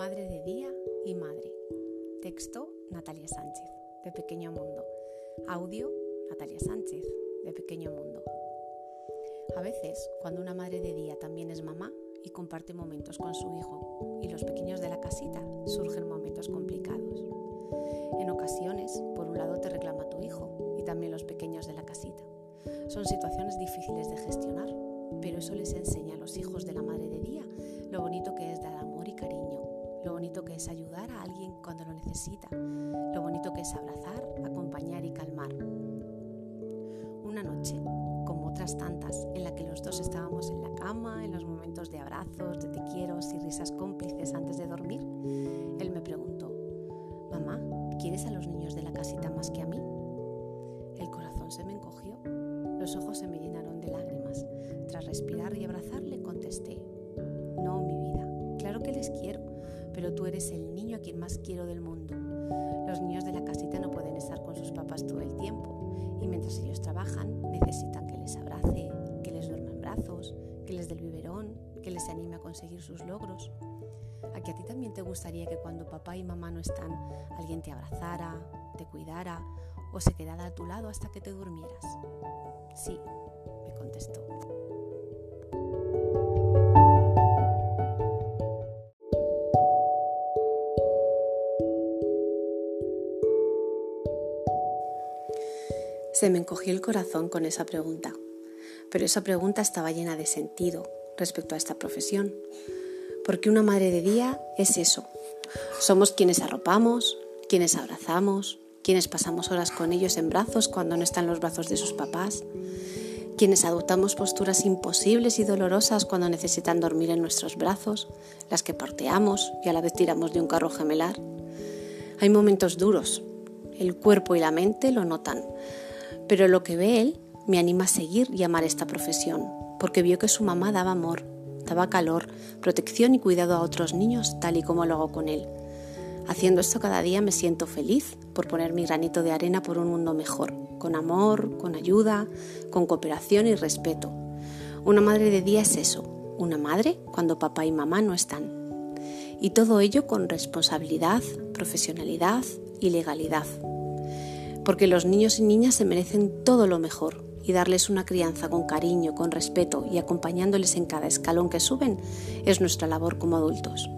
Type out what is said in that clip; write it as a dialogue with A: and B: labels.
A: Madre de Día y Madre. Texto Natalia Sánchez, de Pequeño Mundo. Audio Natalia Sánchez, de Pequeño Mundo. A veces, cuando una madre de día también es mamá y comparte momentos con su hijo y los pequeños de la casita, surgen momentos complicados. En ocasiones, por un lado te reclama tu hijo y también los pequeños de la casita. Son situaciones difíciles de gestionar, pero eso les enseña a los hijos de la madre de día lo bonito que es dar amor y cariño lo bonito que es ayudar a alguien cuando lo necesita, lo bonito que es abrazar, acompañar y calmar. Una noche, como otras tantas, en la que los dos estábamos en la cama, en los momentos de abrazos, de te quiero y risas cómplices antes de dormir, él me preguntó, Mamá, ¿quieres a los niños de la casita más que a mí? El corazón se me encogió, los ojos se me llenaron de lágrimas. Tras respirar y abrazarle pero tú eres el niño a quien más quiero del mundo. Los niños de la casita no pueden estar con sus papás todo el tiempo y mientras ellos trabajan necesitan que les abrace, que les duerma en brazos, que les dé el biberón, que les anime a conseguir sus logros. ¿A que a ti también te gustaría que cuando papá y mamá no están, alguien te abrazara, te cuidara o se quedara a tu lado hasta que te durmieras? Sí, me contestó. Se me encogió el corazón con esa pregunta, pero esa pregunta estaba llena de sentido respecto a esta profesión, porque una madre de día es eso. Somos quienes arropamos, quienes abrazamos, quienes pasamos horas con ellos en brazos cuando no están los brazos de sus papás, quienes adoptamos posturas imposibles y dolorosas cuando necesitan dormir en nuestros brazos, las que porteamos y a la vez tiramos de un carro gemelar. Hay momentos duros, el cuerpo y la mente lo notan, pero lo que ve él me anima a seguir y amar esta profesión, porque vio que su mamá daba amor, daba calor, protección y cuidado a otros niños, tal y como lo hago con él. Haciendo esto cada día me siento feliz por poner mi granito de arena por un mundo mejor, con amor, con ayuda, con cooperación y respeto. Una madre de día es eso, una madre cuando papá y mamá no están. Y todo ello con responsabilidad, profesionalidad y legalidad porque los niños y niñas se merecen todo lo mejor y darles una crianza con cariño, con respeto y acompañándoles en cada escalón que suben es nuestra labor como adultos.